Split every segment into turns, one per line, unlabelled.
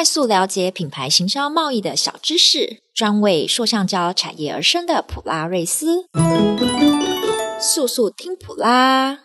快速了解品牌行销贸易的小知识，专为塑橡胶产业而生的普拉瑞斯，速速听普拉。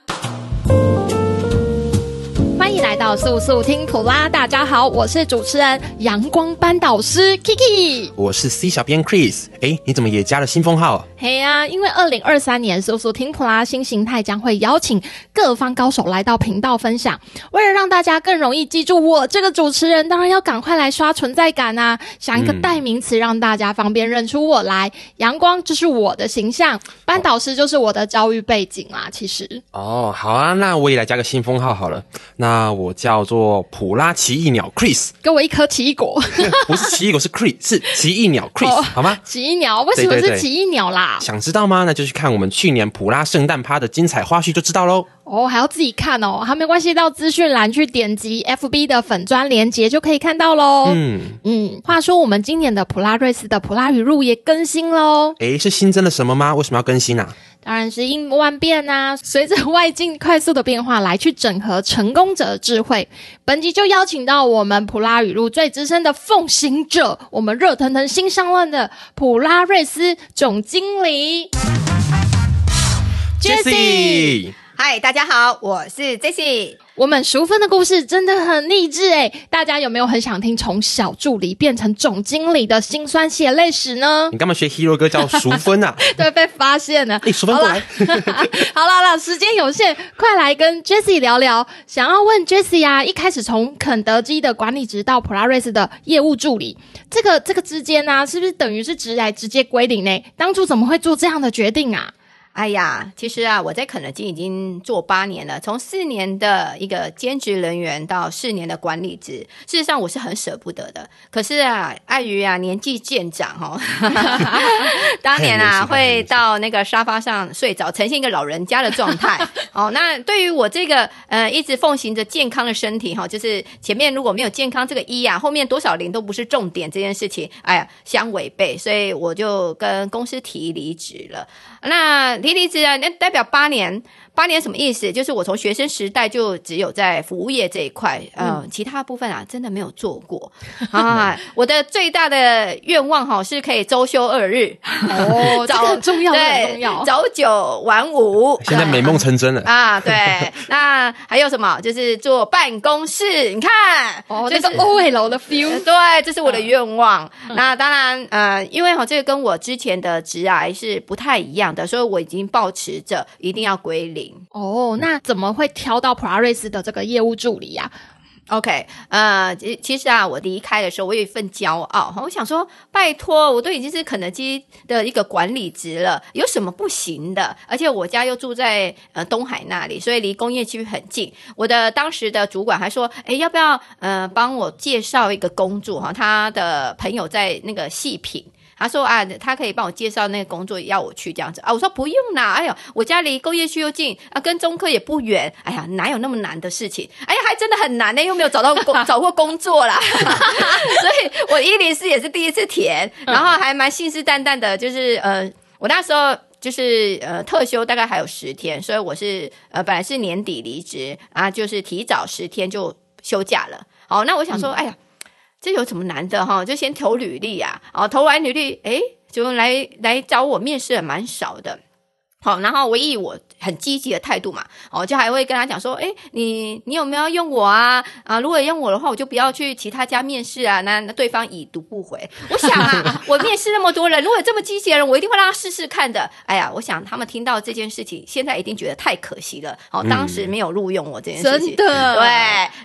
欢迎来到速速听普拉，大家好，我是主持人阳光班导师 Kiki，
我是 C 小编 Chris，哎，你怎么也加了新封号？
嘿呀、啊，因为二零二三年搜索听普拉新形态将会邀请各方高手来到频道分享，为了让大家更容易记住我这个主持人，当然要赶快来刷存在感啊！想一个代名词让大家方便认出我来，嗯、阳光就是我的形象，班导师就是我的教育背景啦。其实
哦，好啊，那我也来加个新封号好了，那。那我叫做普拉奇异鸟 Chris，
给我一颗奇异果，
不是奇异果，是 Chris，是奇异鸟 Chris，、哦、好吗？
奇异鸟为什么是奇异鸟啦？
想知道吗？那就去看我们去年普拉圣诞趴的精彩花絮就知道喽。
哦，还要自己看哦，还没关系，到资讯栏去点击 FB 的粉专连接就可以看到喽。嗯嗯，话说我们今年的普拉瑞斯的普拉语录也更新喽。
诶，是新增了什么吗？为什么要更新啊？
当然是应万变啊！随着外境快速的变化，来去整合成功者的智慧。本集就邀请到我们普拉语录最资深的奉行者，我们热腾腾新上任的普拉瑞斯总经理
Jessie。
嗨，大家好，我是 Jessie。
我们淑芬的故事真的很励志诶，大家有没有很想听从小助理变成总经理的辛酸血泪史呢？
你干嘛学 Hero 哥叫淑芬啊？
对，被发现了。
哎，淑芬过来。
好了 好了，时间有限，快来跟 Jessie 聊聊。想要问 Jessie 啊，一开始从肯德基的管理职到普拉瑞斯的业务助理，这个这个之间呢、啊，是不是等于是直来直接归零呢？当初怎么会做这样的决定啊？
哎呀，其实啊，我在肯德基已经做八年了，从四年的一个兼职人员到四年的管理职，事实上我是很舍不得的。可是啊，碍于啊年纪渐长哦，当年啊会到那个沙发上睡着，呈现一个老人家的状态。哦，那对于我这个呃一直奉行着健康的身体哈，就是前面如果没有健康这个一啊，后面多少零都不是重点这件事情，哎呀相违背，所以我就跟公司提离职了。那提离职啊，那代表八年。八年什么意思？就是我从学生时代就只有在服务业这一块，呃，嗯、其他部分啊真的没有做过 啊。我的最大的愿望哈是可以周休二日
哦，早这个很重要，对很重要，
早九晚五。
现在美梦成真了
啊！对，那还有什么？就是坐办公室，你看，
哦，就是 OL 的 feel。
对，这是我的愿望。嗯、那当然，呃，因为哈这个跟我之前的职涯是不太一样的，所以我已经抱持着一定要归零。
哦，那怎么会挑到普拉瑞斯的这个业务助理呀
？OK，呃，其其实啊，我离开的时候，我有一份骄傲，我想说，拜托，我都已经是肯德基的一个管理职了，有什么不行的？而且我家又住在呃东海那里，所以离工业区很近。我的当时的主管还说，哎，要不要呃帮我介绍一个工作哈？他的朋友在那个细品。他说啊，他可以帮我介绍那个工作，要我去这样子啊。我说不用啦，哎呦，我家离工业区又近啊，跟中科也不远。哎呀，哪有那么难的事情？哎呀，还真的很难呢，又没有找到工，找过工作啦。所以我一零四也是第一次填，然后还蛮信誓旦旦的，就是呃，我那时候就是呃特休大概还有十天，所以我是呃本来是年底离职啊，就是提早十天就休假了。好，那我想说，哎呀。这有什么难的哈？就先投履历啊，哦，投完履历，诶，就来来找我面试，蛮少的。好，然后唯一我很积极的态度嘛，哦，就还会跟他讲说，哎，你你有没有用我啊？啊，如果用我的话，我就不要去其他家面试啊。那那对方已读不回。我想啊，我面试那么多人，如果有这么积极的人，我一定会让他试试看的。哎呀，我想他们听到这件事情，现在一定觉得太可惜了。哦，当时没有录用我这件事情，
真的
对。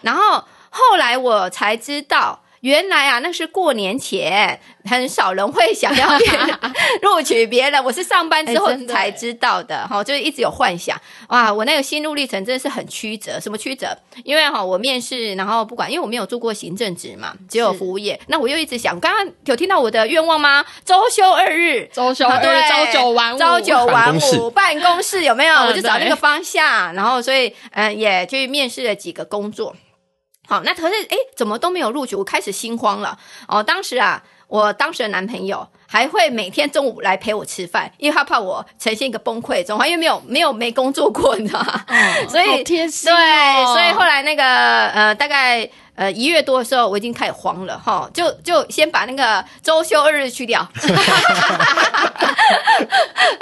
然后后来我才知道。原来啊，那是过年前，很少人会想要 录取别人。我是上班之后才知道的，哈、欸，就是一直有幻想。哇，我那个心路历程真的是很曲折。什么曲折？因为哈，我面试，然后不管，因为我没有做过行政职嘛，只有服务业。那我又一直想，刚刚有听到我的愿望吗？周休二日，
周休二日，对，朝九晚五，
朝九晚五，办公室有没有？我就找那个方向，然后所以嗯，也去面试了几个工作。好，那可是哎，怎么都没有录取？我开始心慌了。哦，当时啊，我当时的男朋友还会每天中午来陪我吃饭，因为他怕我呈现一个崩溃状态，因为没有没有没工作过，你知道吗？哦、所以
贴心、哦、
对，所以后来那个呃，大概。呃一月多的时候，我已经开始慌了哈，就就先把那个周休二日去掉，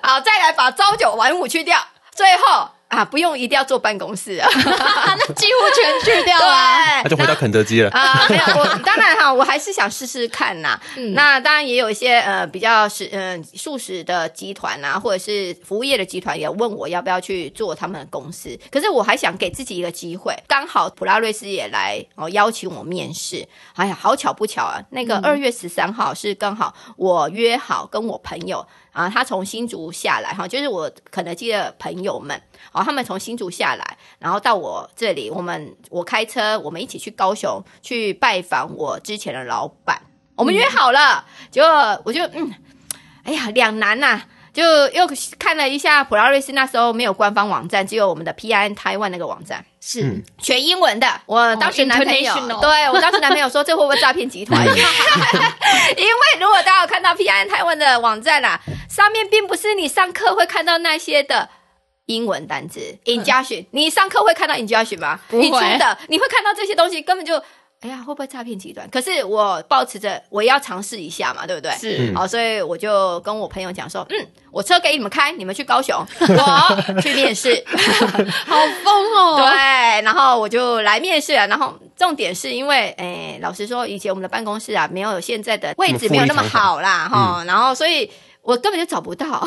好，再来把朝九晚五去掉，最后。啊，不用一定要坐办公室啊，
那几乎全去掉了，
那就回到肯德基了
啊。没有，我当然哈，我还是想试试看呐。嗯、那当然也有一些呃比较是嗯素食的集团啊，或者是服务业的集团也问我要不要去做他们的公司。可是我还想给自己一个机会，刚好普拉瑞斯也来哦邀请我面试。哎呀，好巧不巧啊，那个二月十三号是刚好我约好跟我朋友。啊，他从新竹下来哈，就是我肯德基的朋友们，哦，他们从新竹下来，然后到我这里，我们我开车，我们一起去高雄去拜访我之前的老板，我们约好了，嗯、结果我就嗯，哎呀，两难呐、啊。就又看了一下普拉瑞斯，那时候没有官方网站，只有我们的 PIN Taiwan 那个网站是、嗯、全英文的。我当时男朋友，oh, 对我当时男朋友说，这会不会诈骗集团？因为如果大家有看到 PIN Taiwan 的网站啦、啊，上面并不是你上课会看到那些的英文单词 injunction，你上课会看到 injunction 吗？不会的，你会看到这些东西，根本就。哎呀，会不会诈骗集团？可是我保持着我要尝试一下嘛，对不对？是，好，所以我就跟我朋友讲说，嗯，我车给你们开，你们去高雄，我去面试，
好疯哦。
对，然后我就来面试了。然后重点是因为，哎，老实说，以前我们的办公室啊，没有现在的位置没有那么好啦，哈、嗯。然后，所以我根本就找不到。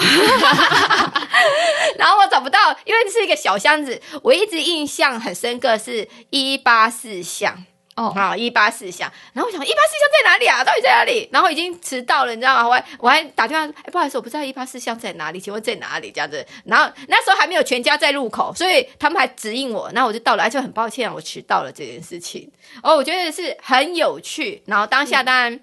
然后我找不到，因为是一个小箱子。我一直印象很深刻，是一八四巷。哦，好，一八四巷，然后我想一八四巷在哪里啊？到底在哪里？然后已经迟到了，你知道吗？我还我还打电话，哎，不好意思，我不知道一八四巷在哪里，请问在哪里？这样子，然后那时候还没有全家在路口，所以他们还指引我，然后我就到了，而且很抱歉我迟到了这件事情。哦，我觉得是很有趣，然后当下当然。嗯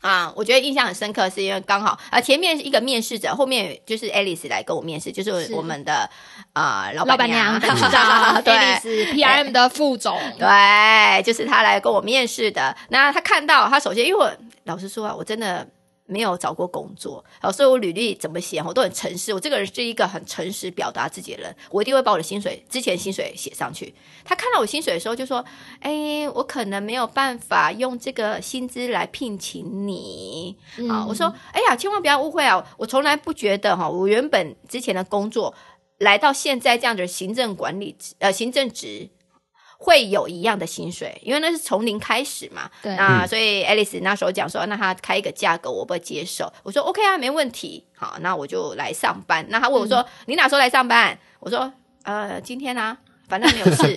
啊，我觉得印象很深刻，是因为刚好啊，前面是一个面试者，后面就是 Alice 来跟我面试，就是我们的啊老板娘，对
，Alice PRM 的副总，
对，就是他来跟我面试的。那他看到他首先，因为我老实说啊，我真的。没有找过工作，好，所以我履历怎么写，我都很诚实。我这个人是一个很诚实表达自己的人，我一定会把我的薪水之前薪水写上去。他看到我薪水的时候就说：“哎，我可能没有办法用这个薪资来聘请你。嗯”啊，我说：“哎呀，千万不要误会啊，我从来不觉得哈，我原本之前的工作来到现在这样的行政管理呃行政职。”会有一样的薪水，因为那是从零开始嘛。对，那所以 Alice 那时候讲说，那他开一个价格，我不会接受。我说 OK 啊，没问题。好，那我就来上班。那他问我说，嗯、你哪时候来上班？我说呃，今天啊，反正没有事，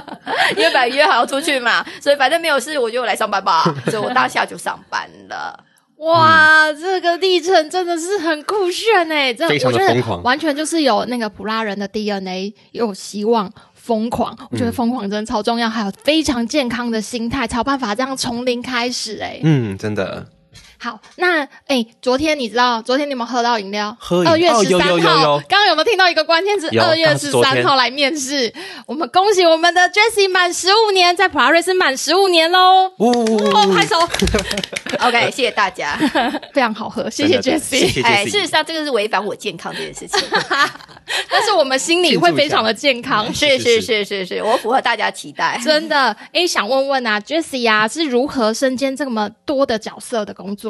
因为本来约好要出去嘛，所以反正没有事，我就来上班吧。所以我当下就上班了。
哇，嗯、这个历程真的是很酷炫哎，真的，
非常的疯狂，
完全就是有那个普拉人的 DNA，有希望。疯狂，我觉得疯狂真的超重要，嗯、还有非常健康的心态，才有办法这样从零开始、欸。哎，
嗯，真的。
好，那哎、欸，昨天你知道，昨天你们喝到饮料？
喝
二月十三号，
刚刚、哦、
有，有没有听到一个关键字？二月十三号来面试，我们恭喜我们的 Jessie 满十五年，在普拉瑞斯满十五年喽！哦，拍手。
OK，谢谢大家，
非常好喝，谢谢 Jessie。
哎，事实上这个是违反我健康这件事情，
但是我们心里会非常的健康。
是是是是是，我符合大家期待。
真的，哎、欸，想问问啊，Jessie 啊，是如何身兼这么多的角色的工作？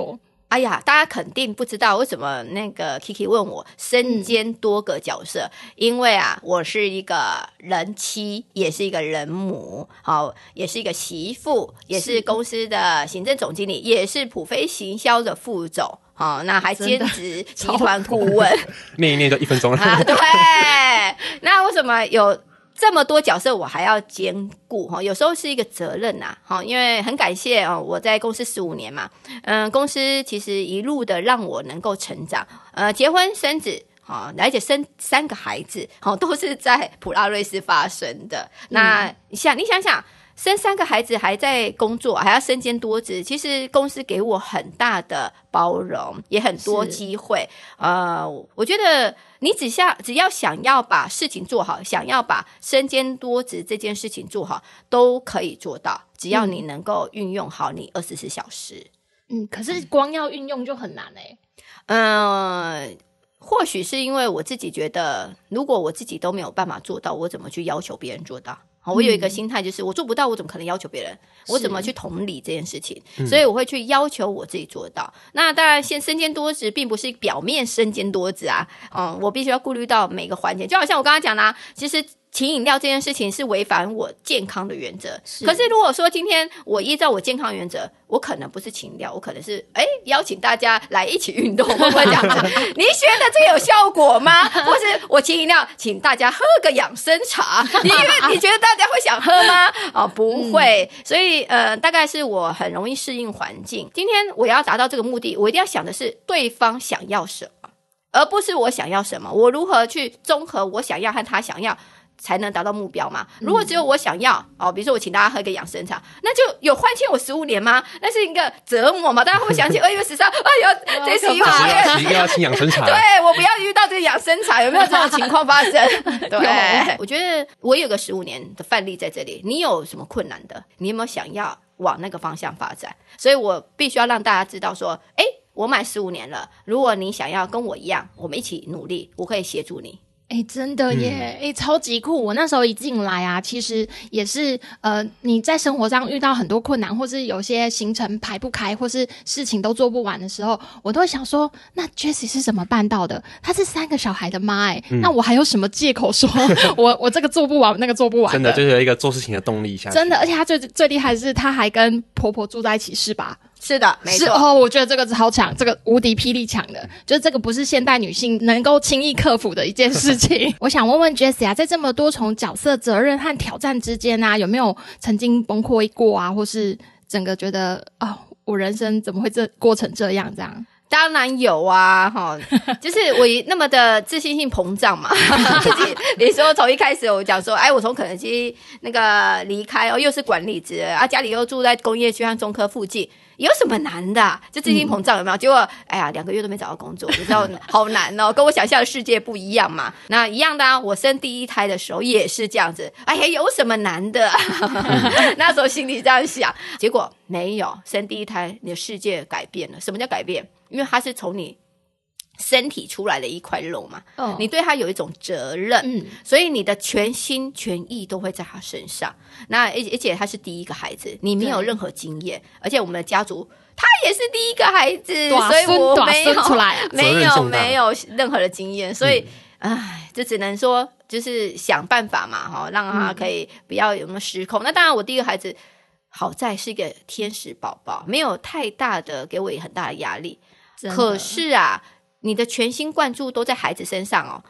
哎呀，大家肯定不知道为什么那个 Kiki 问我身兼多个角色，嗯、因为啊，我是一个人妻，也是一个人母，好，也是一个媳妇，也是公司的行政总经理，也是普飞行销的副总，好，那还兼职集团顾问，
念一念就一分钟了。
啊，对，那为什么有？这么多角色我还要兼顾哈，有时候是一个责任呐，哈，因为很感谢哦，我在公司十五年嘛，嗯，公司其实一路的让我能够成长，呃，结婚生子，哈，而且生三个孩子，哈，都是在普拉瑞斯发生的。那你想，你想想。生三个孩子还在工作，还要身兼多职，其实公司给我很大的包容，也很多机会。是呃，我觉得你只下只要想要把事情做好，想要把身兼多职这件事情做好，都可以做到。只要你能够运用好你二十四小时。
嗯，可是光要运用就很难诶、欸。
嗯、呃，或许是因为我自己觉得，如果我自己都没有办法做到，我怎么去要求别人做到？好，我有一个心态，就是我做不到，我怎么可能要求别人？我怎么去同理这件事情？所以我会去要求我自己做到。那当然，先身兼多职，并不是表面身兼多职啊。嗯，我必须要顾虑到每个环节。就好像我刚刚讲的啊，其实。请饮料这件事情是违反我健康的原则。是。可是如果说今天我依照我健康原则，我可能不是请饮料，我可能是哎邀请大家来一起运动。会不会这样子？你觉得这有效果吗？或是我请饮料，请大家喝个养生茶？你因为你觉得大家会想喝吗？哦，不会。嗯、所以呃，大概是我很容易适应环境。今天我要达到这个目的，我一定要想的是对方想要什么，而不是我想要什么。我如何去综合我想要和他想要？才能达到目标嘛？如果只有我想要哦，比如说我请大家喝一个养生茶，那就有欢庆我十五年吗？那是一个折磨嘛？大家会不会想起 二月十三？哎呦，这是一个
一个要请养生茶。
对，我不要遇到这个养生茶，有没有这种情况发生？对，我觉得我有个十五年的范例在这里。你有什么困难的？你有没有想要往那个方向发展？所以我必须要让大家知道说，哎，我满十五年了。如果你想要跟我一样，我们一起努力，我可以协助你。
哎，真的耶！哎、嗯，超级酷！我那时候一进来啊，其实也是呃，你在生活上遇到很多困难，或是有些行程排不开，或是事情都做不完的时候，我都会想说，那 Jessie 是怎么办到的？她是三个小孩的妈，哎、嗯，那我还有什么借口说 我我这个做不完，那个做不完？
真的就是有一个做事情的动力下。
真的，而且她最最厉害的是，她还跟婆婆住在一起，是吧？
是的，没错。
哦，我觉得这个超强，这个无敌霹雳强的，就是这个不是现代女性能够轻易克服的一件事情。我想问问 Jessie 啊，在这么多重角色、责任和挑战之间啊，有没有曾经崩溃过啊，或是整个觉得哦，我人生怎么会这过成这样？这样？
当然有啊，哈，就是我那么的自信心膨胀嘛。自己，比如说从一开始我讲说，哎，我从肯德基那个离开哦，又是管理职啊，家里又住在工业区和中科附近。有什么难的啊？就自信膨胀有没有？嗯、结果哎呀，两个月都没找到工作，你知道 好难哦，跟我想象的世界不一样嘛。那一样的啊，我生第一胎的时候也是这样子。哎呀，有什么难的？那时候心里这样想，结果没有。生第一胎，你的世界改变了。什么叫改变？因为它是从你。身体出来的一块肉嘛，哦、你对他有一种责任，嗯、所以你的全心全意都会在他身上。那而而且他是第一个孩子，你没有任何经验，而且我们的家族他也是第一个孩子，所以我没有出来、啊、没有没有任何的经验，所以唉，这只能说就是想办法嘛，哈，让他可以不要有那么失控。嗯、那当然，我第一个孩子好在是一个天使宝宝，没有太大的给我很大的压力，可是啊。你的全心贯注都在孩子身上哦，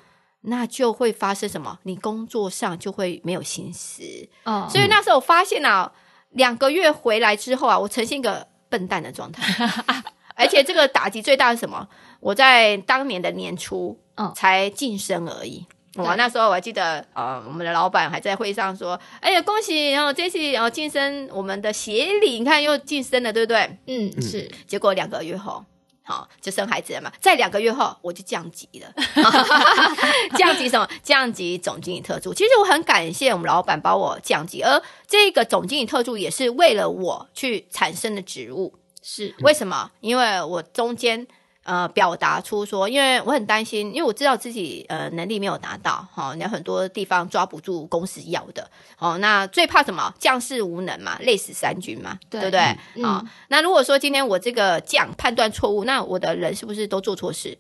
那就会发生什么？你工作上就会没有心思哦。所以那时候我发现啊，两个月回来之后啊，我呈现一个笨蛋的状态，而且这个打击最大是什么？我在当年的年初才晋升而已。我、哦、那时候我还记得，呃，我们的老板还在会上说：“哎呀，恭喜！然后这次然后晋升我们的协理，你看又晋升了，对不对？”嗯，是。结果两个月后。好，就生孩子了嘛。在两个月后，我就降级了。降级什么？降级总经理特助。其实我很感谢我们老板把我降级，而这个总经理特助也是为了我去产生的职务。是为什么？因为我中间。呃，表达出说，因为我很担心，因为我知道自己呃能力没有达到，好、哦，有很多地方抓不住公司要的，哦，那最怕什么？将士无能嘛，累死三军嘛，对，对不对？啊、嗯哦，那如果说今天我这个将判断错误，那我的人是不是都做错事？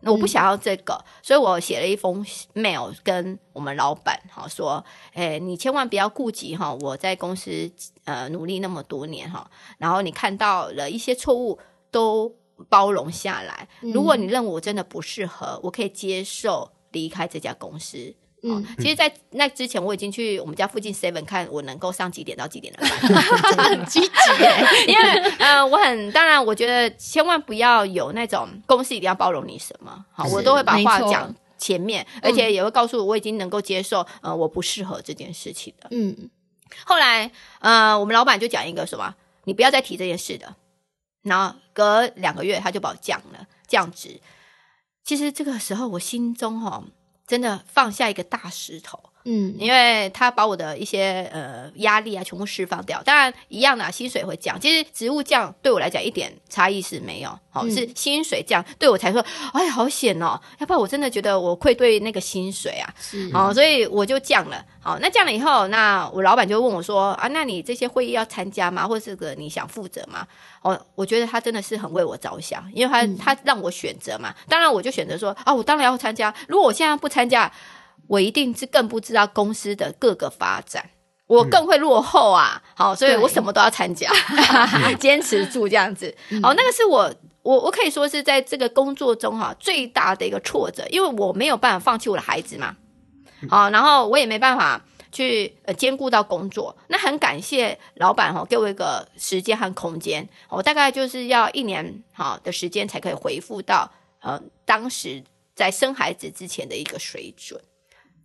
那我不想要这个，嗯、所以我写了一封 mail 跟我们老板哈、哦、说，哎，你千万不要顾及哈、哦，我在公司呃努力那么多年哈、哦，然后你看到了一些错误都。包容下来。如果你认为我真的不适合，嗯、我可以接受离开这家公司。嗯，其实，在那之前，我已经去我们家附近 Seven 看我能够上几点到几点的班，很积极。因为呃，我很当然，我觉得千万不要有那种公司一定要包容你什么，好，我都会把话讲前面，而且也会告诉我我已经能够接受呃我不适合这件事情的。嗯，后来呃，我们老板就讲一个什么，你不要再提这件事的。然后隔两个月，他就把我降了，降职。其实这个时候，我心中哈、哦、真的放下一个大石头。
嗯，
因为他把我的一些呃压力啊全部释放掉。当然一样的，薪水会降。其实职务降对我来讲一点差异是没有，好、是薪水降对我才说，哎呀好险哦，要不然我真的觉得我愧对那个薪水啊。是，好、哦，所以我就降了。好，那降了以后，那我老板就问我说啊，那你这些会议要参加吗？或者这个你想负责吗？哦，我觉得他真的是很为我着想，因为他、嗯、他让我选择嘛。当然我就选择说啊，我当然要参加。如果我现在不参加，我一定是更不知道公司的各个发展，我更会落后啊！好、嗯，所以我什么都要参加，坚持住这样子。好，那个是我我我可以说是在这个工作中哈最大的一个挫折，因为我没有办法放弃我的孩子嘛。好，然后我也没办法去呃兼顾到工作。那很感谢老板哈给我一个时间和空间，我大概就是要一年好的时间才可以回复到呃当时在生孩子之前的一个水准。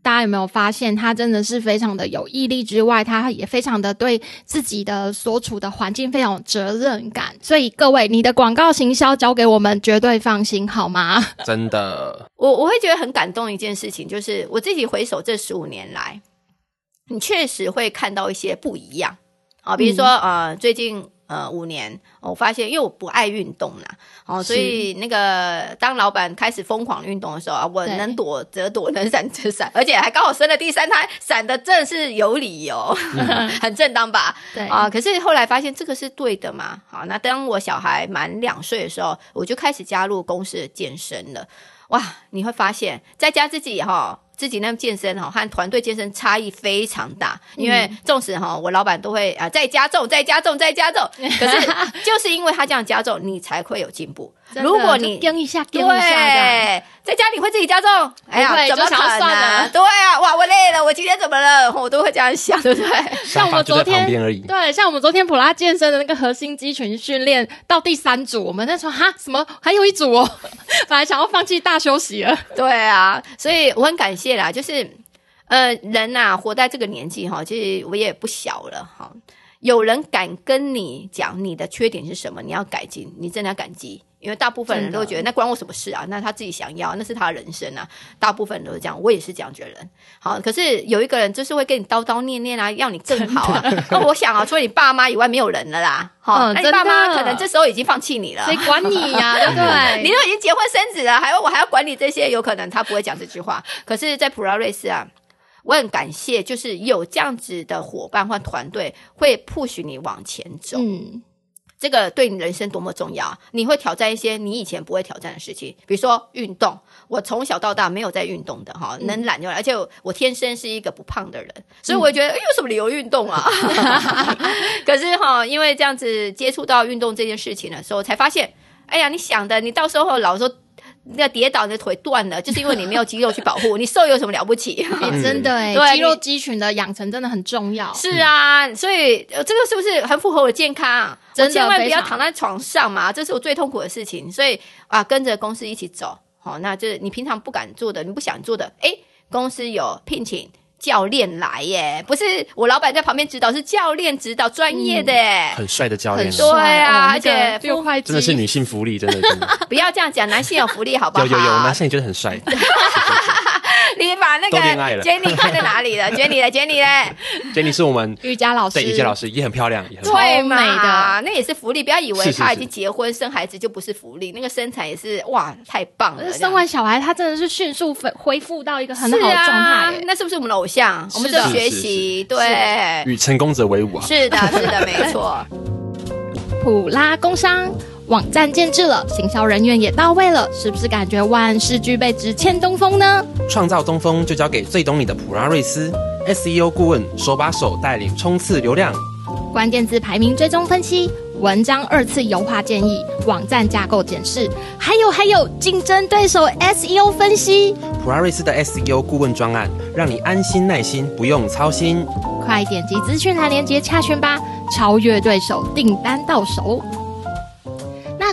大家有没有发现，他真的是非常的有毅力之外，他也非常的对自己的所处的环境非常有责任感。所以各位，你的广告行销交给我们，绝对放心，好吗？
真的，
我我会觉得很感动一件事情，就是我自己回首这十五年来，你确实会看到一些不一样啊，比如说、嗯、呃，最近。呃，五年，我发现，因为我不爱运动啦，哦，所以那个当老板开始疯狂运动的时候啊，我能躲则躲，能闪则闪，而且还刚好生了第三胎，闪的真的是有理由，嗯、很正当吧？对啊、呃，可是后来发现这个是对的嘛？好，那当我小孩满两岁的时候，我就开始加入公司的健身了。哇，你会发现在家自己哈。自己那健身哈和团队健身差异非常大，因为纵使哈我老板都会啊再加重、再加重、再加重，可是 就是因为他这样加重，你才会有进步。如果你
跟一下，跟
一下，在家里会自己加重，哎呀，怎么可能？对啊，哇，我累了，我今天怎么了？我都会这样想，对不对？
像我们昨天，对，像我们昨天普拉健身的那个核心肌群训练到第三组，我们在说哈什么？还有一组哦，本来想要放弃大休息了。
对啊，所以我很感谢啦，就是呃，人呐，活在这个年纪哈，其实我也不小了哈，有人敢跟你讲你的缺点是什么，你要改进，你真的要感激。因为大部分人都觉得那关我什么事啊？那他自己想要，那是他的人生啊。大部分人都是这样，我也是这样觉得人。好，可是有一个人就是会跟你叨叨念念啊，要你更好啊。那 我想啊，除了你爸妈以外，没有人了啦。好、嗯，那你爸妈可能这时候已经放弃你了，
谁管你呀、啊？对不对？
你都已经结婚生子了，还要我还要管你这些？有可能他不会讲这句话。可是，在普拉瑞斯啊，我很感谢，就是有这样子的伙伴或团队会 push 你往前走。嗯。这个对你人生多么重要！你会挑战一些你以前不会挑战的事情，比如说运动。我从小到大没有在运动的哈，能懒就懒，而且我天生是一个不胖的人，所以我觉得、嗯、有什么理由运动啊？可是哈，因为这样子接触到运动这件事情的时候，才发现，哎呀，你想的，你到时候老说。那跌倒，你的腿断了，就是因为你没有肌肉去保护。你瘦有什么了不起？
欸、真的哎，对，肌肉肌群的养成真的很重要。
是啊，所以这个是不是很符合我的健康？真的，千万不要躺在床上嘛，这是我最痛苦的事情。所以啊，跟着公司一起走，好，那就是你平常不敢做的，你不想做的，诶，公司有聘请。教练来耶，不是我老板在旁边指导，是教练指导，专业的，嗯、
很帅的教练，
对啊，而且
真的是女性福利，真的，真 的
不要这样讲，男性有福利，好不好？
有有有，男性也觉得很帅。
你把那个 Jenny 看在哪里了？Jenny 嘞
？Jenny 是我们
瑜伽老师，
对，瑜伽老师也很漂亮，也很
最美的，那也是福利。不要以为她已经结婚生孩子就不是福利，那个身材也是哇，太棒了。
生完小孩，她真的是迅速恢恢复到一个很好的状态。
那是不是我们的偶像？我们就学习，对，
与成功者为伍啊！
是的，是的，没错。
普拉工商。网站建制了，行销人员也到位了，是不是感觉万事俱备，只欠东风呢？
创造东风就交给最懂你的普拉瑞斯 SEO 顾问，手把手带领冲刺流量。
关键字排名追踪分析，文章二次优化建议，网站架构检视，还有还有竞争对手 SEO 分析。
普拉瑞斯的 SEO 顾问专案，让你安心耐心，不用操心。
快点击资讯栏链接洽询吧，超越对手，订单到手。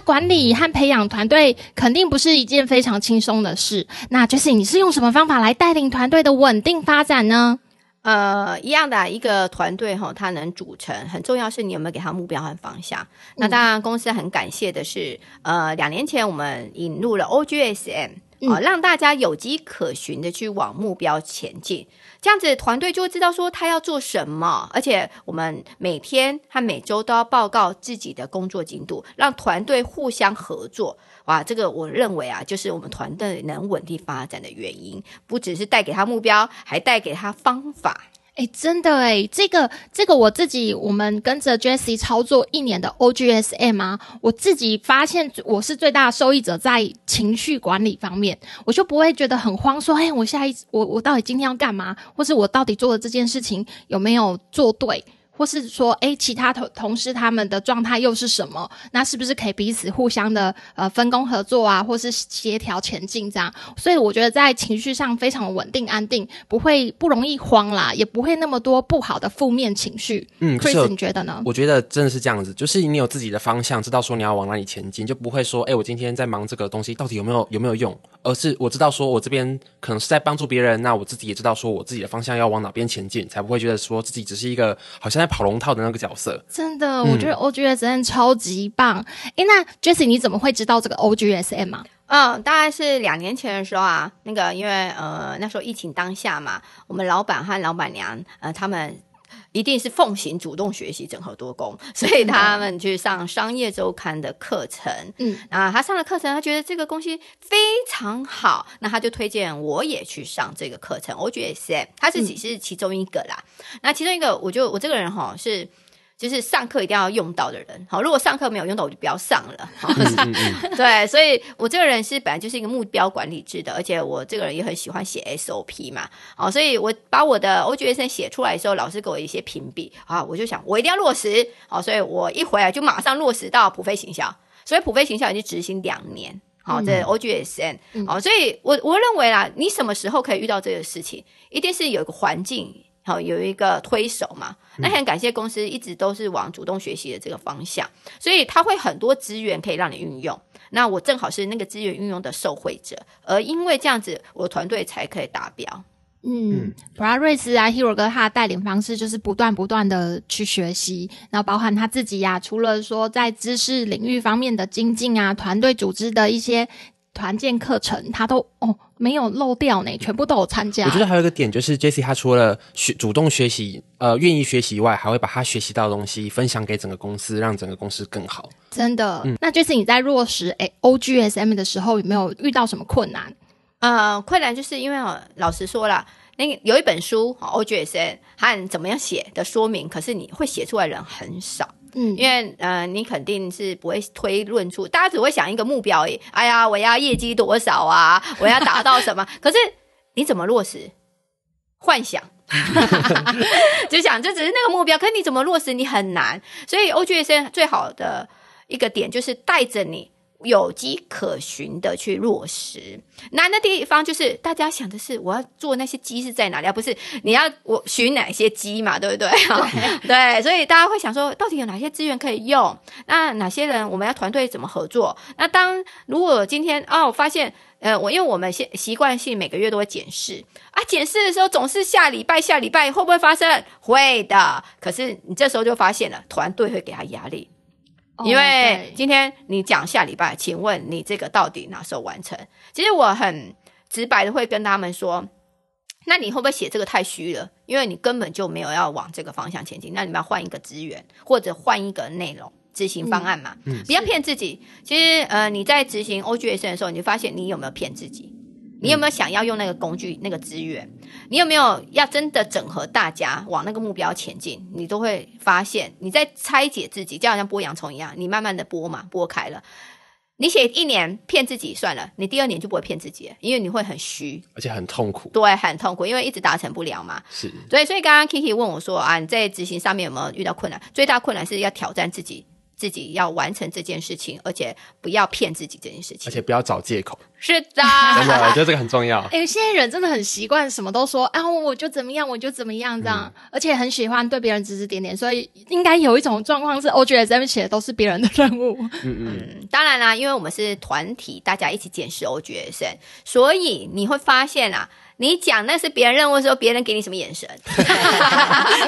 那管理和培养团队肯定不是一件非常轻松的事。那 Jessie，你是用什么方法来带领团队的稳定发展呢？
呃，一样的、啊，一个团队哈，它能组成很重要，是你有没有给他目标和方向。嗯、那当然，公司很感谢的是，呃，两年前我们引入了 OGSM 啊，让大家有迹可循的去往目标前进。这样子团队就会知道说他要做什么，而且我们每天和每周都要报告自己的工作进度，让团队互相合作。哇，这个我认为啊，就是我们团队能稳定发展的原因，不只是带给他目标，还带给他方法。
哎，真的哎，这个这个我自己，我们跟着 Jessie 操作一年的 OGSM 啊，我自己发现我是最大的受益者，在情绪管理方面，我就不会觉得很慌，说，哎，我下一我我到底今天要干嘛，或是我到底做的这件事情有没有做对？或是说，哎，其他同同事他们的状态又是什么？那是不是可以彼此互相的呃分工合作啊，或是协调前进这样？所以我觉得在情绪上非常稳定安定，不会不容易慌啦，也不会那么多不好的负面情绪。嗯，Chris，你觉得呢？
我觉得真的是这样子，就是你有自己的方向，知道说你要往哪里前进，就不会说，哎，我今天在忙这个东西，到底有没有有没有用？而是我知道说我这边可能是在帮助别人，那我自己也知道说我自己的方向要往哪边前进，才不会觉得说自己只是一个好像在跑龙套的那个角色，
真的，我觉得 O G S N 超级棒。哎、嗯，那 Jessie 你怎么会知道这个 OGSM 啊？
嗯，大概是两年前的时候啊，那个因为呃那时候疫情当下嘛，我们老板和老板娘呃他们。一定是奉行主动学习、整合多工，所以他们去上商业周刊的课程。嗯，啊，他上了课程，他觉得这个东西非常好，那他就推荐我也去上这个课程。我觉得是，他自己是其中一个啦。嗯、那其中一个，我就我这个人哈是。就是上课一定要用到的人，好，如果上课没有用到，我就不要上了。对，所以我这个人是本来就是一个目标管理制的，而且我这个人也很喜欢写 SOP 嘛，好，所以我把我的 OGSN 写出来的时候，老师给我一些评比。啊，我就想我一定要落实，好，所以我一回来就马上落实到普飞行销，所以普飞行销已经执行两年，好，这 O G S N，好，所以我我认为啦，你什么时候可以遇到这个事情，一定是有一个环境。好，有一个推手嘛，那很感谢公司一直都是往主动学习的这个方向，所以他会很多资源可以让你运用。那我正好是那个资源运用的受惠者，而因为这样子，我的团队才可以达标。
嗯，普拉瑞斯啊，Hero 哥他的带领方式就是不断不断的去学习，然后包含他自己呀、啊，除了说在知识领域方面的精进啊，团队组织的一些。团建课程，他都哦没有漏掉呢，全部都有参加。
我觉得还有一个点就是，Jessie 他除了学主动学习，呃，愿意学习以外，还会把他学习到的东西分享给整个公司，让整个公司更好。
真的，嗯、那 Jessie 你在落实诶 OGSM 的时候，有没有遇到什么困难？
呃，困难就是因为哦，老实说了，那个有一本书 OGSM 和怎么样写的说明，可是你会写出来的人很少。嗯，因为呃，你肯定是不会推论出，大家只会想一个目标而已。哎呀，我要业绩多少啊？我要达到什么？可是你怎么落实？幻想，就想这只是那个目标，可是你怎么落实？你很难。所以 OGSM 最好的一个点就是带着你。有迹可循的去落实，难的地方就是大家想的是我要做那些机是在哪里，而不是你要我寻哪些机嘛，对不对？对，对，所以大家会想说，到底有哪些资源可以用？那哪些人我们要团队怎么合作？那当如果今天哦，我发现呃，我因为我们习习惯性每个月都会检视啊，检视的时候总是下礼拜下礼拜会不会发生？会的，可是你这时候就发现了，团队会给他压力。因为今天你讲下礼拜，请问你这个到底哪时候完成？其实我很直白的会跟他们说，那你会不会写这个太虚了？因为你根本就没有要往这个方向前进，那你们要换一个资源，或者换一个内容执行方案嘛？嗯，不要骗自己。其实呃，你在执行 OGSM 的时候，你就发现你有没有骗自己？你有没有想要用那个工具、那个资源？你有没有要真的整合大家往那个目标前进？你都会发现你在拆解自己，就好像剥洋葱一样，你慢慢的剥嘛，剥开了。你写一年骗自己算了，你第二年就不会骗自己了，因为你会很虚，
而且很痛苦。
对，很痛苦，因为一直达成不了嘛。是，对，所以刚刚 Kiki 问我说啊，你在执行上面有没有遇到困难？最大困难是要挑战自己。自己要完成这件事情，而且不要骗自己这件事情，
而且不要找借口。
是的，
真的，我觉得这个很重要。
哎、欸，现在人真的很习惯什么都说啊，我就怎么样，我就怎么样这样，嗯、而且很喜欢对别人指指点点，所以应该有一种状况是，OGSM 写的都是别人的任务。
嗯嗯，
嗯，当然啦，因为我们是团体，大家一起检视 OGSM，所以你会发现啊。你讲那是别人任务的时候，别人给你什么眼神？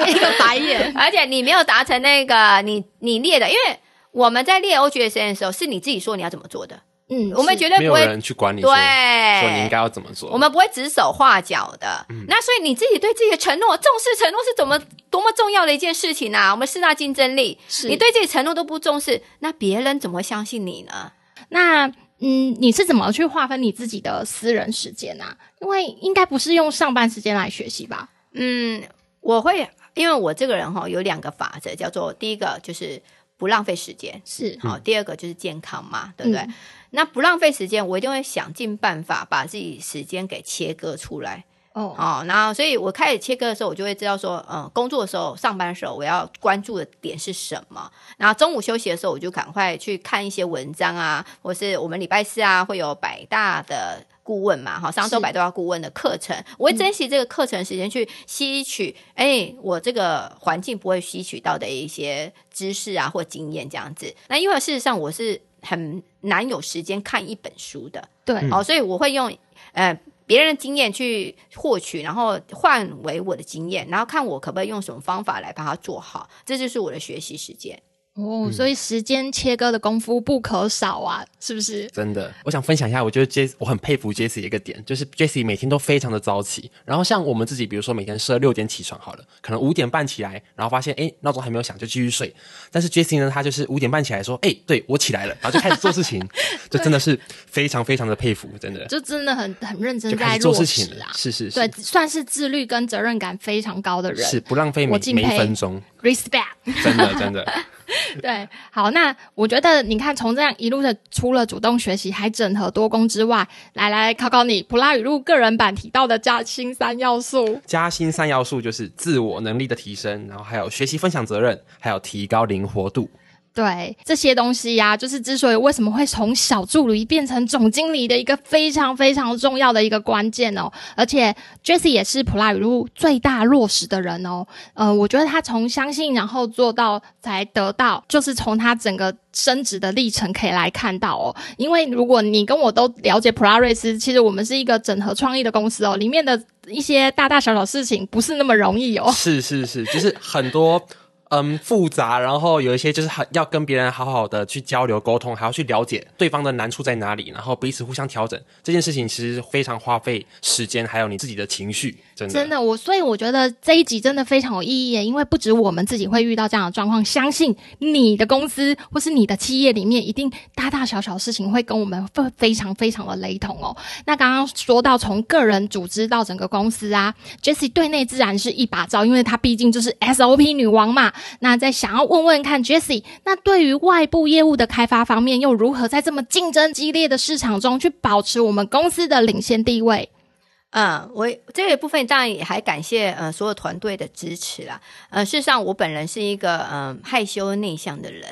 一个白眼。
而且你没有达成那个你你列的，因为我们在列 OGSM 的时候，是你自己说你要怎么做的，
嗯，
我们绝对不会
没有人去管你说，
对
说你应该要怎么做。
我们不会指手画脚的。
嗯、
那所以你自己对自己的承诺，重视承诺是怎么多么重要的一件事情啊！我们四大竞争力，
是
你对自己承诺都不重视，那别人怎么会相信你呢？
那嗯，你是怎么去划分你自己的私人时间啊？因为应该不是用上班时间来学习吧？
嗯，我会，因为我这个人哈有两个法则，叫做第一个就是不浪费时间，
是
好；第二个就是健康嘛，对不对？
嗯
那不浪费时间，我一定会想尽办法把自己时间给切割出来。
哦，
哦，然后所以我开始切割的时候，我就会知道说，嗯，工作的时候、上班的时候，我要关注的点是什么。然后中午休息的时候，我就赶快去看一些文章啊，或是我们礼拜四啊会有百大的顾问嘛，哈，上周百大顾问的课程，我会珍惜这个课程时间去吸取，哎，我这个环境不会吸取到的一些知识啊或经验这样子。那因为事实上我是很难有时间看一本书的，
对，
哦，所以我会用呃别人的经验去获取，然后换为我的经验，然后看我可不可以用什么方法来把它做好，这就是我的学习时间。
哦，所以时间切割的功夫不可少啊，是不是？
真的，我想分享一下，我觉得 Jessie 我很佩服 Jessie 一个点，就是 Jessie 每天都非常的早起。然后像我们自己，比如说每天设六点起床好了，可能五点半起来，然后发现哎闹钟还没有响就继续睡。但是 Jessie 呢，她就是五点半起来说，哎，对我起来了，然后就开始做事情，这真的是非常非常的佩服，真的，
就真的很很认真
就开
在做
始做事情
啊，
是是是，
对，算是自律跟责任感非常高的人，
是不浪费每每一分钟
，respect，
真的真的。
对，好，那我觉得你看，从这样一路的除了主动学习，还整合多工之外，来来考考你，普拉语录个人版提到的加薪三要素。
加薪三要素就是自我能力的提升，然后还有学习分享责任，还有提高灵活度。
对这些东西呀、就是之所以为什么会从小助理变成总经理的一个非常非常重要的一个关键哦。而且 Jessie 也是普拉语录最大落实的人哦。呃，我觉得他从相信然后做到才得到，就是从他整个升职的历程可以来看到哦。因为如果你跟我都了解普拉瑞斯，其实我们是一个整合创意的公司哦，里面的一些大大小小事情不是那么容易哦。
是是是，就是很多。嗯，复杂，然后有一些就是很要跟别人好好的去交流沟通，还要去了解对方的难处在哪里，然后彼此互相调整。这件事情其实非常花费时间，还有你自己的情绪，真的。
我所以我觉得这一集真的非常有意义，因为不止我们自己会遇到这样的状况，相信你的公司或是你的企业里面，一定大大小小事情会跟我们非非常非常的雷同哦。那刚刚说到从个人组织到整个公司啊，Jesse 对内自然是一把罩，因为她毕竟就是 SOP 女王嘛。那在想要问问看，Jessie，那对于外部业务的开发方面，又如何在这么竞争激烈的市场中去保持我们公司的领先地位？
嗯，我这个部分当然也还感谢呃所有团队的支持啦。呃，事实上我本人是一个嗯、呃、害羞内向的人，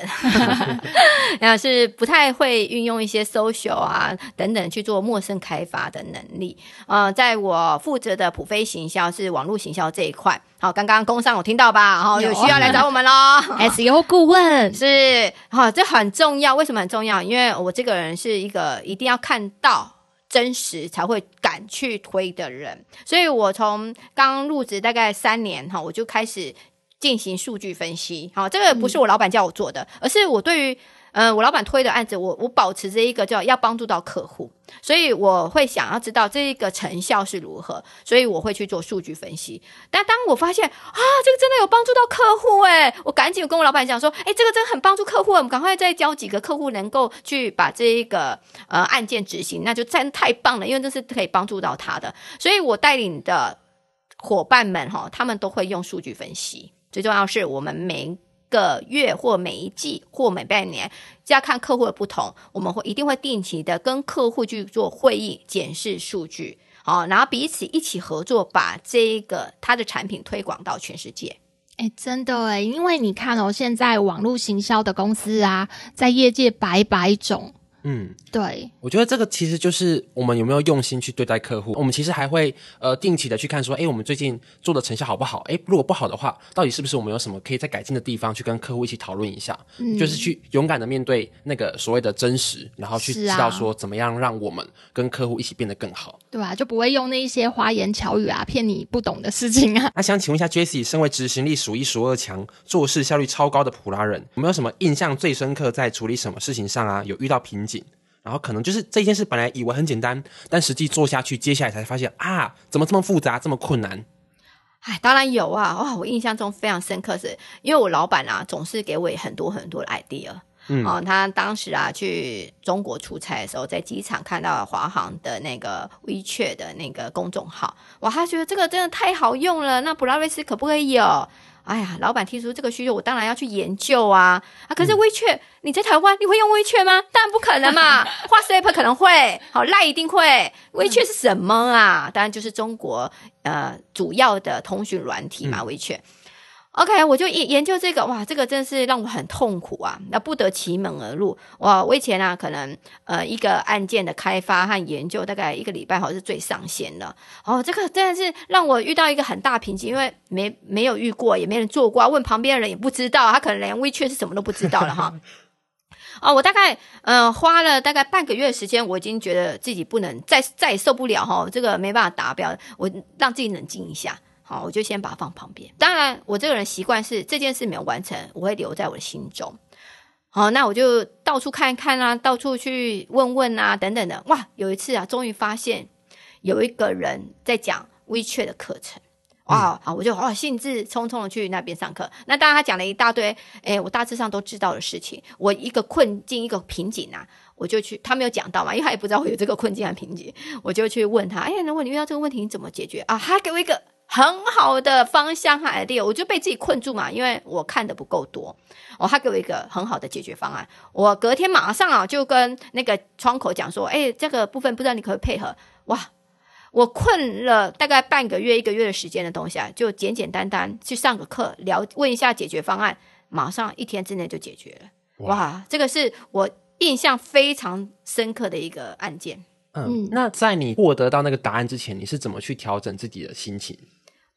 然后是不太会运用一些 social 啊等等去做陌生开发的能力。呃，在我负责的普飞行销是网络行销这一块。好，刚刚工商有听到吧？然后有需要来找我们喽。
SEO 顾问
是，好，这很重要。为什么很重要？因为我这个人是一个一定要看到。真实才会敢去推的人，所以我从刚入职大概三年哈，我就开始进行数据分析。好，这个不是我老板叫我做的，而是我对于。嗯，我老板推的案子，我我保持着一个叫要帮助到客户，所以我会想要知道这一个成效是如何，所以我会去做数据分析。但当我发现啊，这个真的有帮助到客户诶，我赶紧跟我老板讲说，诶，这个真的很帮助客户，我们赶快再教几个客户能够去把这一个呃案件执行，那就真太棒了，因为这是可以帮助到他的。所以我带领的伙伴们哈，他们都会用数据分析。最重要是我们每个月或每一季或每半年，就要看客户的不同，我们会一定会定期的跟客户去做会议，检视数据，好，然后彼此一起合作，把这个他的产品推广到全世界。
哎，真的哎，因为你看哦，现在网络行销的公司啊，在业界百百种。
嗯，
对，
我觉得这个其实就是我们有没有用心去对待客户。我们其实还会呃定期的去看说，哎，我们最近做的成效好不好？哎，如果不好的话，到底是不是我们有什么可以再改进的地方？去跟客户一起讨论一下，嗯，就是去勇敢的面对那个所谓的真实，然后去知道说怎么样让我们跟客户一起变得更好。
对啊，就不会用那一些花言巧语啊骗你不懂的事情啊。
那想请问一下，Jessie，身为执行力数一数二强、做事效率超高的普拉人，有没有什么印象最深刻在处理什么事情上啊？有遇到瓶颈？然后可能就是这件事本来以为很简单，但实际做下去，接下来才发现啊，怎么这么复杂，这么困难？
哎，当然有啊！哇，我印象中非常深刻是，是因为我老板啊，总是给我很多很多的 idea。嗯，哦，他当时啊去中国出差的时候，在机场看到了华航的那个 WeChat 的那个公众号，哇，他觉得这个真的太好用了，那普拉瑞斯可不可以有？哎呀，老板提出这个需求，我当然要去研究啊！啊，可是 WeChat、嗯、你在台湾你会用 WeChat 吗？当然不可能嘛，WhatsApp 可能会，好赖一定会，WeChat 是什么啊？当然就是中国呃主要的通讯软体嘛，WeChat。OK，我就研研究这个，哇，这个真是让我很痛苦啊！那不得其门而入。哇，我以前啊，可能呃一个案件的开发和研究，大概一个礼拜好像是最上限的。哦，这个真的是让我遇到一个很大瓶颈，因为没没有遇过，也没人做过，问旁边的人也不知道，他可能连 WeChat 是什么都不知道了哈。哦，我大概呃花了大概半个月的时间，我已经觉得自己不能再再也受不了哈，这个没办法达标，我让自己冷静一下。好，我就先把它放旁边。当然，我这个人习惯是这件事没有完成，我会留在我的心中。好，那我就到处看一看啊，到处去问问啊，等等的。哇，有一次啊，终于发现有一个人在讲 WeChat 的课程。哇，啊，我就哇兴致冲冲的去那边上课。那当然，他讲了一大堆，哎，我大致上都知道的事情。我一个困境，一个瓶颈啊，我就去，他没有讲到嘛，因为他也不知道会有这个困境和瓶颈，我就去问他，哎，如果你遇到这个问题，你怎么解决啊？他给我一个。很好的方向和 idea，我就被自己困住嘛，因为我看的不够多。哦，他给我一个很好的解决方案，我隔天马上啊就跟那个窗口讲说，哎，这个部分不知道你可不可以配合？哇，我困了大概半个月、一个月的时间的东西啊，就简简单单去上个课，聊问一下解决方案，马上一天之内就解决了。哇，哇，这个是我印象非常深刻的一个案件。
嗯，那在你获得到那个答案之前，你是怎么去调整自己的心情？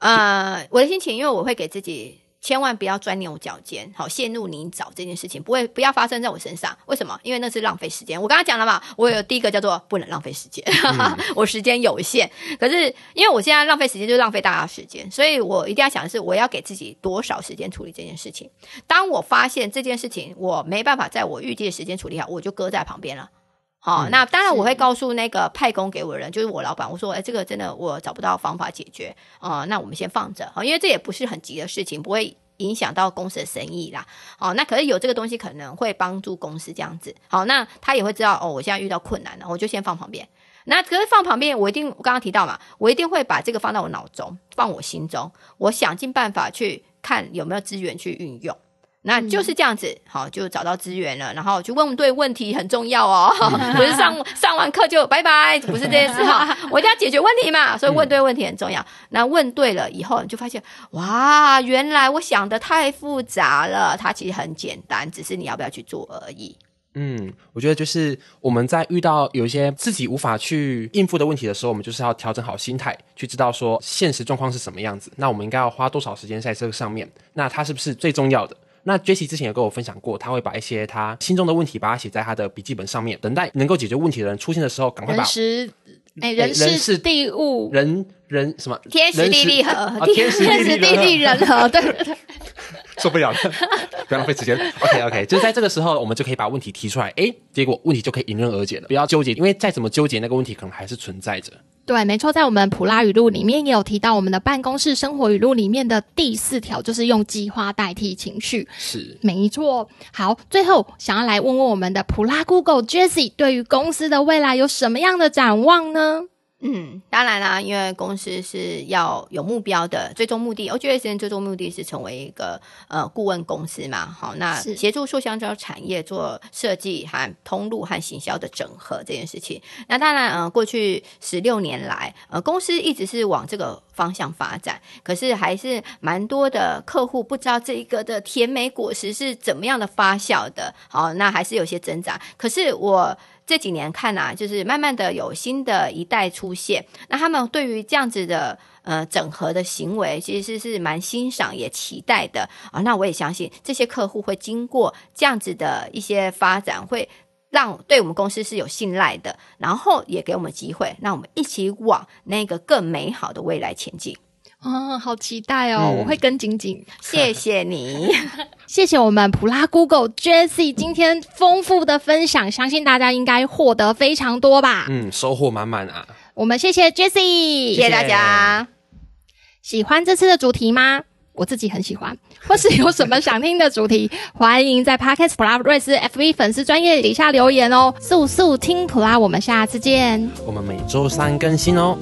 呃，我的心情，因为我会给自己千万不要钻牛角尖，好陷入泥沼这件事情不会不要发生在我身上。为什么？因为那是浪费时间。我刚刚讲了嘛，我有第一个叫做不能浪费时间，嗯、我时间有限。可是因为我现在浪费时间，就是浪费大家时间，所以我一定要想的是，我要给自己多少时间处理这件事情。当我发现这件事情我没办法在我预计的时间处理好，我就搁在旁边了。好，那当然我会告诉那个派工给我的人，就是我老板，我说，哎，这个真的我找不到方法解决啊，那我们先放着，好，因为这也不是很急的事情，不会影响到公司的生意啦。好，那可是有这个东西可能会帮助公司这样子。好，那他也会知道哦，我现在遇到困难了，我就先放旁边。那可是放旁边，我一定我刚刚提到嘛，我一定会把这个放到我脑中，放我心中，我想尽办法去看有没有资源去运用。那就是这样子，好，就找到资源了，然后去问对问题很重要哦，不是上上完课就拜拜，不是这件事哈，我一定要解决问题嘛，所以问对问题很重要。那问对了以后，你就发现哇，原来我想的太复杂了，它其实很简单，只是你要不要去做而已。
嗯，我觉得就是我们在遇到有一些自己无法去应付的问题的时候，我们就是要调整好心态，去知道说现实状况是什么样子，那我们应该要花多少时间在这个上面，那它是不是最重要的？那 Jessie 之前有跟我分享过，他会把一些他心中的问题，把它写在他的笔记本上面，等待能够解决问题的人出现的时候，赶快把人
时哎人事地物
人人什么
天时地利和
天时地利人和
对对对，
受不了了，不要浪费时间。OK OK，就是在这个时候，我们就可以把问题提出来，哎，结果问题就可以迎刃而解了。不要纠结，因为再怎么纠结，那个问题可能还是存在着。
对，没错，在我们普拉语录里面也有提到，我们的办公室生活语录里面的第四条就是用计划代替情绪。
是，
没错。好，最后想要来问问我们的普拉 Google Jessie，对于公司的未来有什么样的展望呢？
嗯，当然啦，因为公司是要有目标的，最终目的，我觉得现在最终目的是成为一个呃顾问公司嘛。好，那协助塑橡胶产业做设计和通路和行销的整合这件事情。那当然，呃，过去十六年来，呃，公司一直是往这个方向发展，可是还是蛮多的客户不知道这一个的甜美果实是怎么样的发酵的。好，那还是有些挣扎。可是我。这几年看啊，就是慢慢的有新的一代出现，那他们对于这样子的呃整合的行为，其实是是蛮欣赏也期待的啊。那我也相信这些客户会经过这样子的一些发展，会让对我们公司是有信赖的，然后也给我们机会，让我们一起往那个更美好的未来前进。
哦，好期待哦！嗯、我会跟紧紧。
谢谢你，
谢谢我们普拉 Google Jessie 今天丰富的分享，相信大家应该获得非常多吧？
嗯，收获满满啊！
我们谢谢 Jessie，
谢谢大家。
喜欢这次的主题吗？我自己很喜欢，或是有什么想听的主题，欢迎在 Podcast 普拉瑞斯 FV 粉丝专业底下留言哦。速速听普拉，我们下次见。
我们每周三更新哦。